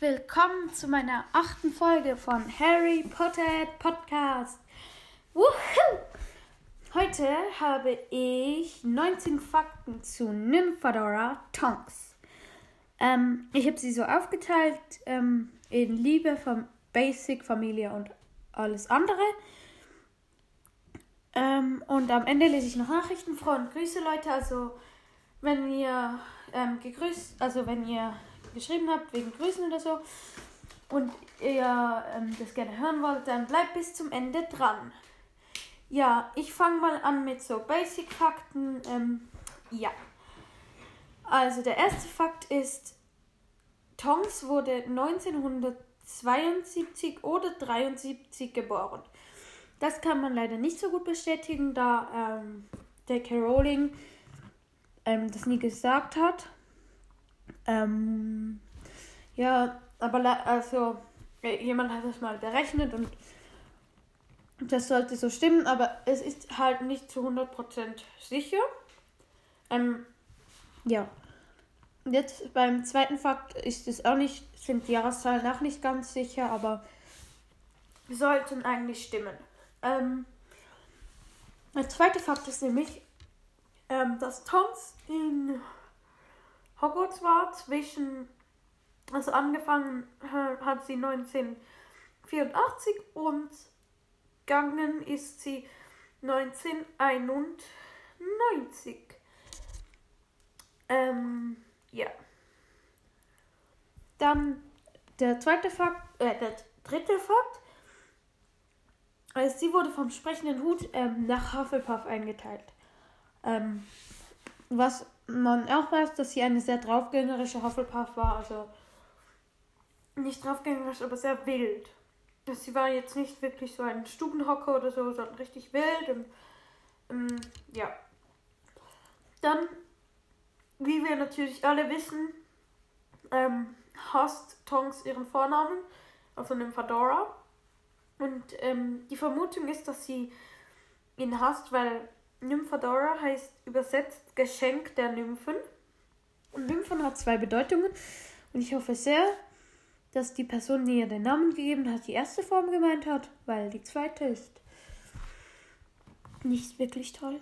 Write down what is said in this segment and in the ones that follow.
willkommen zu meiner achten Folge von Harry Potter Podcast. Woohoo! Heute habe ich 19 Fakten zu Nymphadora Tonks. Ähm, ich habe sie so aufgeteilt ähm, in Liebe, von Basic, Familie und alles andere. Ähm, und am Ende lese ich noch Nachrichten vor Grüße Leute. Also wenn ihr ähm, gegrüßt, also wenn ihr geschrieben habt wegen Grüßen oder so und ihr ähm, das gerne hören wollt, dann bleibt bis zum Ende dran. Ja, ich fange mal an mit so Basic-Fakten. Ähm, ja. Also der erste Fakt ist, Tongs wurde 1972 oder 73 geboren. Das kann man leider nicht so gut bestätigen, da ähm, der Rowling ähm, das nie gesagt hat. Ähm, ja, aber also äh, jemand hat das mal berechnet und das sollte so stimmen, aber es ist halt nicht zu 100% sicher. Ähm, ja. Jetzt beim zweiten Fakt ist es auch nicht, sind die Jahreszahlen auch nicht ganz sicher, aber sollten eigentlich stimmen. Ähm, der zweite Fakt ist nämlich, ähm, dass Toms in Hogwarts war zwischen, also angefangen hat sie 1984 und gegangen ist sie 1991. Ähm, ja. Dann der zweite Fakt, äh, der dritte Fakt. Also sie wurde vom sprechenden Hut ähm, nach Hufflepuff eingeteilt. Ähm, was man auch weiß, dass sie eine sehr draufgängerische Hufflepuff war. Also nicht draufgängerisch, aber sehr wild. Dass sie war jetzt nicht wirklich so ein Stubenhocker oder so, sondern richtig wild und ähm, ja. Dann, wie wir natürlich alle wissen, ähm, hasst Tonks ihren Vornamen, also den Fedora. Und ähm, die Vermutung ist, dass sie ihn hasst, weil Nymphadora heißt übersetzt Geschenk der Nymphen. Und Nymphen hat zwei Bedeutungen. Und ich hoffe sehr, dass die Person, die ihr den Namen gegeben hat, die erste Form gemeint hat, weil die zweite ist nicht wirklich toll.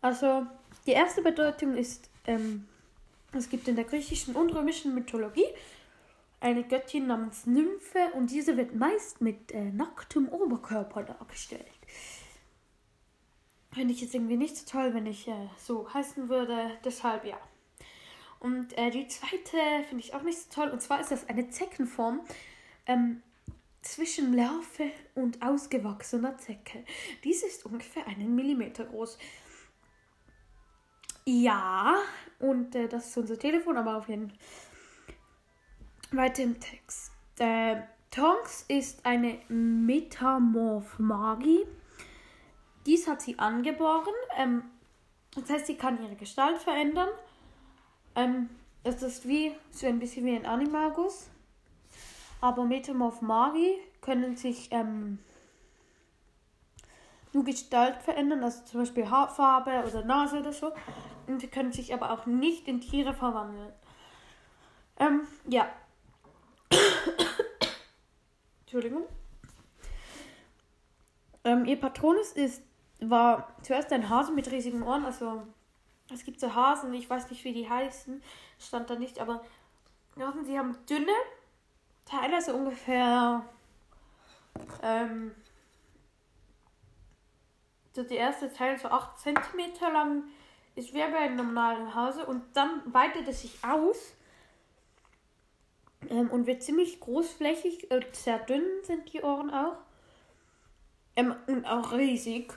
Also, die erste Bedeutung ist, ähm, es gibt in der griechischen und römischen Mythologie eine Göttin namens Nymphe und diese wird meist mit äh, nacktem Oberkörper dargestellt. Finde ich jetzt irgendwie nicht so toll, wenn ich äh, so heißen würde. Deshalb ja. Und äh, die zweite finde ich auch nicht so toll. Und zwar ist das eine Zeckenform ähm, zwischen Larve und ausgewachsener Zecke. Dies ist ungefähr einen Millimeter groß. Ja, und äh, das ist unser Telefon, aber auf jeden Fall weiter im Text. Äh, Tonks ist eine Metamorph-Magie. Dies hat sie angeboren. Ähm, das heißt, sie kann ihre Gestalt verändern. Ähm, es ist wie so ein bisschen wie ein Animagus. Aber Metamorph Magi können sich ähm, nur Gestalt verändern, also zum Beispiel Haarfarbe oder Nase oder so. Und sie können sich aber auch nicht in Tiere verwandeln. Ähm, ja. Entschuldigung. Ähm, ihr Patronus ist war zuerst ein Hase mit riesigen Ohren. Also es gibt so Hasen, ich weiß nicht, wie die heißen, stand da nicht, aber sie haben dünne, teilweise ungefähr ähm, so der erste Teil so 8 cm lang ist wie bei einem normalen Hase und dann weitet es sich aus ähm, und wird ziemlich großflächig und sehr dünn sind die Ohren auch ähm, und auch riesig.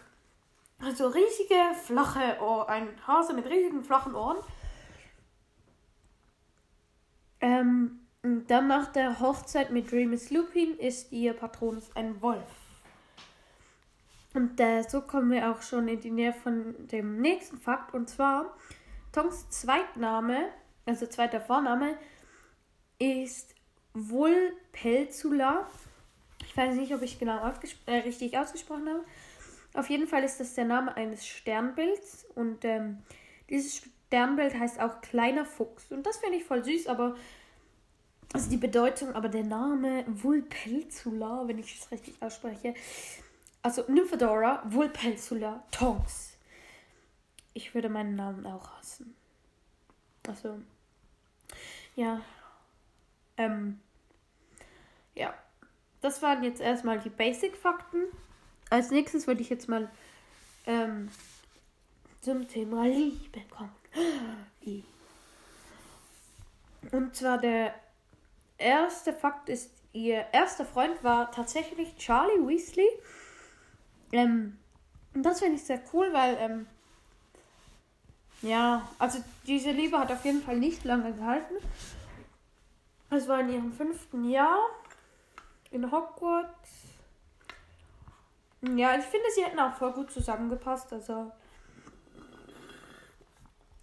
Also riesige, flache Ohren. Ein Hase mit riesigen, flachen Ohren. Ähm, und dann nach der Hochzeit mit Remus Lupin ist ihr Patronus ein Wolf. Und äh, so kommen wir auch schon in die Nähe von dem nächsten Fakt. Und zwar, Tongs Zweitname, also zweiter Vorname, ist Vulpelzula. Ich weiß nicht, ob ich genau ausgespro äh, richtig ausgesprochen habe. Auf jeden Fall ist das der Name eines Sternbilds und ähm, dieses Sternbild heißt auch kleiner Fuchs. Und das finde ich voll süß, aber also die Bedeutung, aber der Name Vulpelzula, wenn ich es richtig ausspreche, also Nymphadora Vulpelzula Tonks. Ich würde meinen Namen auch hassen. Also, ja. Ähm, ja. Das waren jetzt erstmal die Basic-Fakten. Als nächstes würde ich jetzt mal ähm, zum Thema Liebe kommen. Und zwar der erste Fakt ist, ihr erster Freund war tatsächlich Charlie Weasley. Ähm, und das finde ich sehr cool, weil, ähm, ja, also diese Liebe hat auf jeden Fall nicht lange gehalten. Es war in ihrem fünften Jahr in Hogwarts. Ja, ich finde, sie hätten auch voll gut zusammengepasst. Also,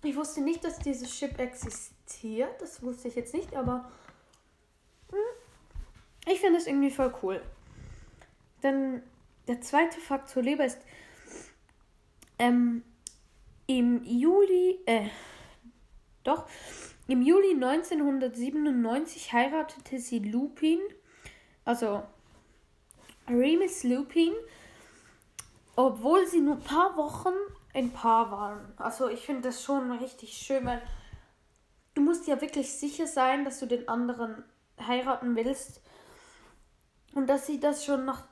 ich wusste nicht, dass dieses Chip existiert. Das wusste ich jetzt nicht, aber hm, ich finde es irgendwie voll cool. Dann der zweite Fakt zur Leber ist, ähm, im Juli, äh, doch, im Juli 1997 heiratete sie Lupin, also Remus Lupin, obwohl sie nur ein paar Wochen ein Paar waren. Also ich finde das schon richtig schön, weil du musst ja wirklich sicher sein, dass du den anderen heiraten willst. Und dass sie das schon nach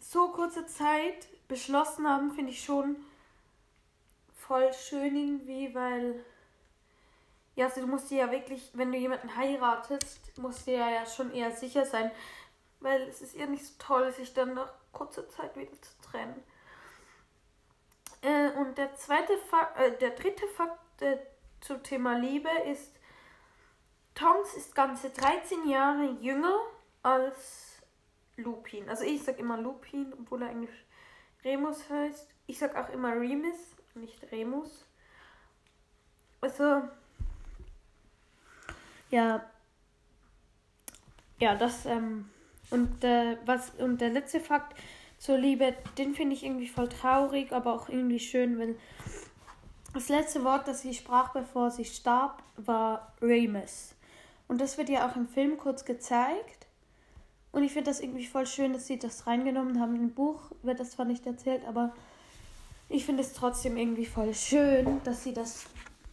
so kurzer Zeit beschlossen haben, finde ich schon voll schön irgendwie, weil ja, also du musst dir ja wirklich, wenn du jemanden heiratest, musst du ja, ja schon eher sicher sein, weil es ist ja nicht so toll, sich dann nach kurzer Zeit wieder zu trennen. Äh, und der zweite Fakt, äh, der dritte Fakt äh, zum Thema Liebe ist, Tonks ist ganze 13 Jahre jünger als Lupin. Also ich sag immer Lupin, obwohl er eigentlich Remus heißt. Ich sag auch immer Remus, nicht Remus. Also ja, ja, das ähm, und äh, was und der letzte Fakt zur Liebe, den finde ich irgendwie voll traurig, aber auch irgendwie schön, weil das letzte Wort, das sie sprach, bevor sie starb, war Remus. Und das wird ja auch im Film kurz gezeigt. Und ich finde das irgendwie voll schön, dass sie das reingenommen haben. Im Buch wird das zwar nicht erzählt, aber ich finde es trotzdem irgendwie voll schön, dass sie das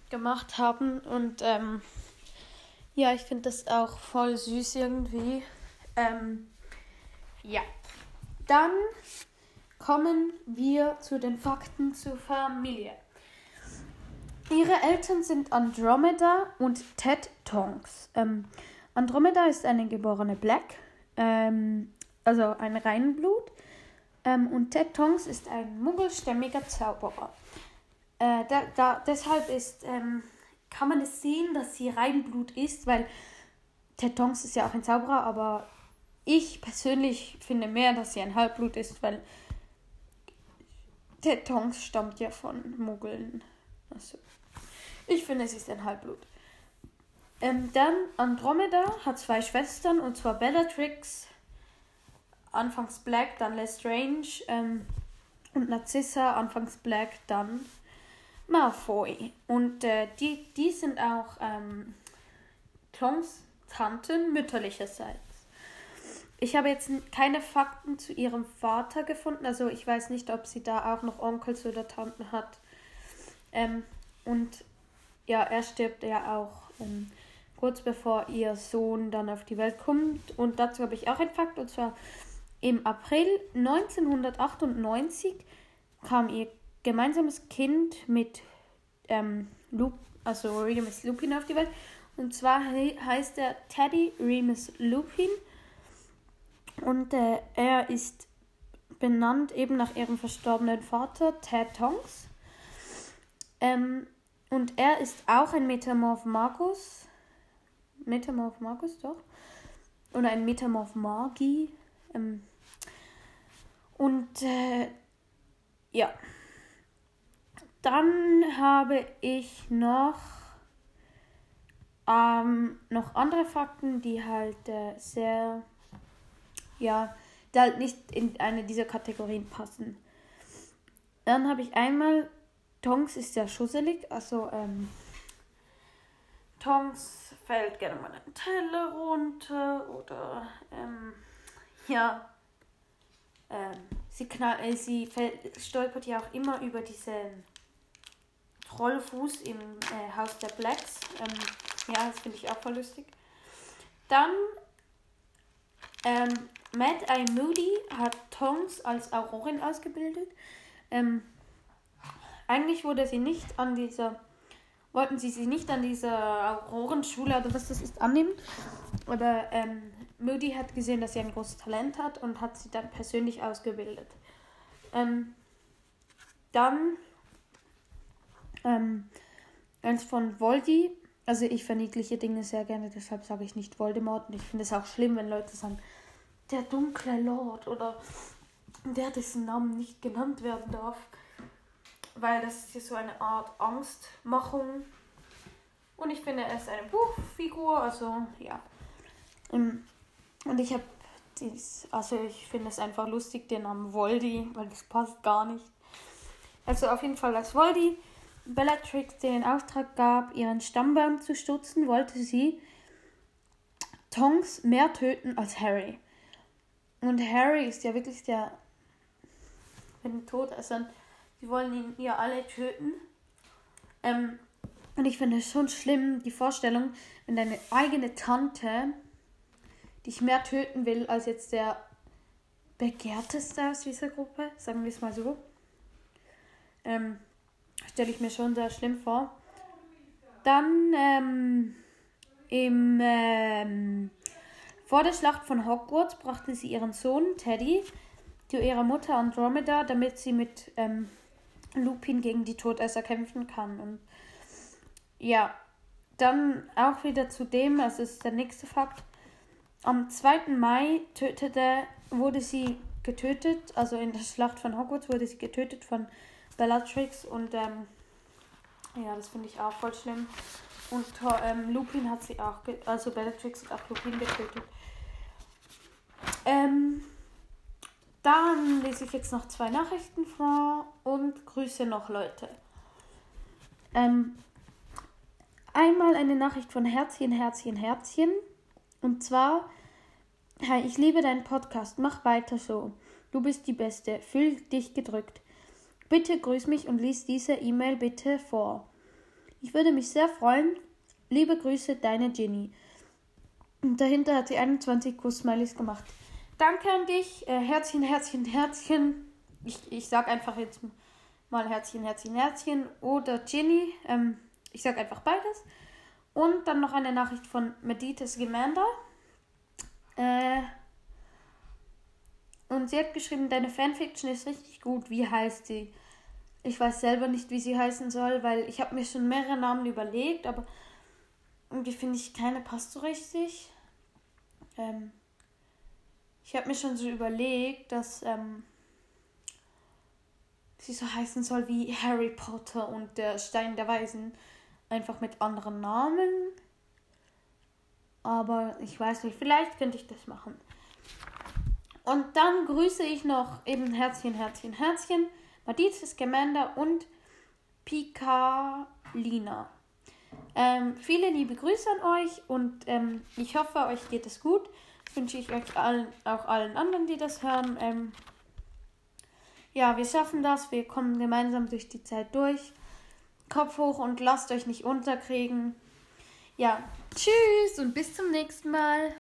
gemacht haben. Und ähm, ja, ich finde das auch voll süß irgendwie. Ähm, ja. Dann kommen wir zu den Fakten zur Familie. Ihre Eltern sind Andromeda und Ted Tonks. Ähm, Andromeda ist eine geborene Black, ähm, also ein Reinblut. Ähm, und Ted Tonks ist ein muggelstämmiger Zauberer. Äh, da, da, deshalb ist, ähm, kann man es sehen, dass sie Reinblut ist, weil Ted Tonks ist ja auch ein Zauberer, aber ich persönlich finde mehr, dass sie ein Halbblut ist, weil der Tonks stammt ja von Muggeln. Also, ich finde, sie ist ein Halbblut. Ähm, dann Andromeda hat zwei Schwestern, und zwar Bellatrix, anfangs Black, dann Lestrange, ähm, und Narcissa, anfangs Black, dann Malfoy. Und äh, die, die sind auch ähm, Tonks Tanten mütterlicherseits. Ich habe jetzt keine Fakten zu ihrem Vater gefunden. Also ich weiß nicht, ob sie da auch noch Onkels oder Tanten hat. Ähm, und ja, er stirbt ja auch ähm, kurz bevor ihr Sohn dann auf die Welt kommt. Und dazu habe ich auch einen Fakt. Und zwar im April 1998 kam ihr gemeinsames Kind mit ähm, Lup, also Remus Lupin auf die Welt. Und zwar he heißt er Teddy Remus Lupin. Und äh, er ist benannt eben nach ihrem verstorbenen Vater, Ted Tonks. Ähm, und er ist auch ein Metamorph Magus. Metamorph Magus, doch. Oder ein Metamorph Magi. Ähm, und äh, ja. Dann habe ich noch, ähm, noch andere Fakten, die halt äh, sehr ja, die halt nicht in eine dieser Kategorien passen. Dann habe ich einmal, Tonks ist ja schusselig, also ähm, Tongs fällt gerne mal einen Teller runter oder ähm, ja, ähm, sie, knall, äh, sie fällt, stolpert ja auch immer über diesen Trollfuß im äh, Haus der Blacks. Ähm, ja, das finde ich auch voll lustig. Dann ähm, Mad Eye Moody hat Tongs als Aurorin ausgebildet. Ähm, eigentlich wurde sie nicht an dieser, wollten sie sie nicht an dieser Aurorenschule oder was das ist annehmen. Aber ähm, Moody hat gesehen, dass sie ein großes Talent hat und hat sie dann persönlich ausgebildet. Ähm, dann ähm, eins von Voldy. Also ich verniedliche Dinge sehr gerne, deshalb sage ich nicht Voldemort. Und ich finde es auch schlimm, wenn Leute sagen, der dunkle Lord oder der dessen Namen nicht genannt werden darf. Weil das ist hier so eine Art Angstmachung. Und ich finde, er ist eine Buchfigur, also ja. Ähm, und ich habe dies, also ich finde es einfach lustig, den Namen Voldy, weil das passt gar nicht. Also auf jeden Fall als Voldy Bellatrix den Auftrag gab, ihren Stammbaum zu stutzen, wollte sie Tonks mehr töten als Harry. Und Harry ist ja wirklich der, wenn tot ist, dann sie wollen ihn ihr alle töten. Ähm, und ich finde es schon schlimm, die Vorstellung, wenn deine eigene Tante dich mehr töten will als jetzt der begehrteste aus dieser Gruppe, sagen wir es mal so. Ähm, Stelle ich mir schon sehr schlimm vor. Dann ähm, im, ähm, vor der Schlacht von Hogwarts brachte sie ihren Sohn Teddy zu ihrer Mutter Andromeda, damit sie mit ähm, Lupin gegen die Todesser kämpfen kann. Und ja, dann auch wieder zu dem, also ist der nächste Fakt. Am 2. Mai tötete, wurde sie getötet, also in der Schlacht von Hogwarts wurde sie getötet von Bellatrix und ähm, ja, das finde ich auch voll schlimm. Und ähm, Lupin hat sie auch, also Bellatrix hat auch Lupin getötet. Ähm, dann lese ich jetzt noch zwei Nachrichten vor und grüße noch Leute. Ähm, einmal eine Nachricht von Herzchen, Herzchen, Herzchen. Und zwar, hi, ich liebe deinen Podcast, mach weiter so. Du bist die Beste, fühl dich gedrückt. Bitte grüß mich und lies diese E-Mail bitte vor. Ich würde mich sehr freuen. Liebe Grüße, deine Ginny. Und dahinter hat sie 21 Kuss-Smileys gemacht. Danke an dich. Äh, Herzchen, Herzchen, Herzchen. Ich, ich sag einfach jetzt mal Herzchen, Herzchen, Herzchen oder Ginny. Ähm, ich sag einfach beides. Und dann noch eine Nachricht von Meditas Gemanda. Äh, und sie hat geschrieben, deine Fanfiction ist richtig gut. Wie heißt sie? Ich weiß selber nicht, wie sie heißen soll, weil ich habe mir schon mehrere Namen überlegt, aber irgendwie finde ich keine passt so richtig. Ähm, ich habe mir schon so überlegt, dass ähm, sie so heißen soll wie Harry Potter und der Stein der Weisen, einfach mit anderen Namen. Aber ich weiß nicht, vielleicht könnte ich das machen. Und dann grüße ich noch eben Herzchen, Herzchen, Herzchen Matisse Scamander und Pikalina. Ähm, viele liebe Grüße an euch und ähm, ich hoffe, euch geht es gut. Wünsche ich euch allen, auch allen anderen, die das hören. Ähm, ja, wir schaffen das. Wir kommen gemeinsam durch die Zeit durch. Kopf hoch und lasst euch nicht unterkriegen. Ja, tschüss und bis zum nächsten Mal.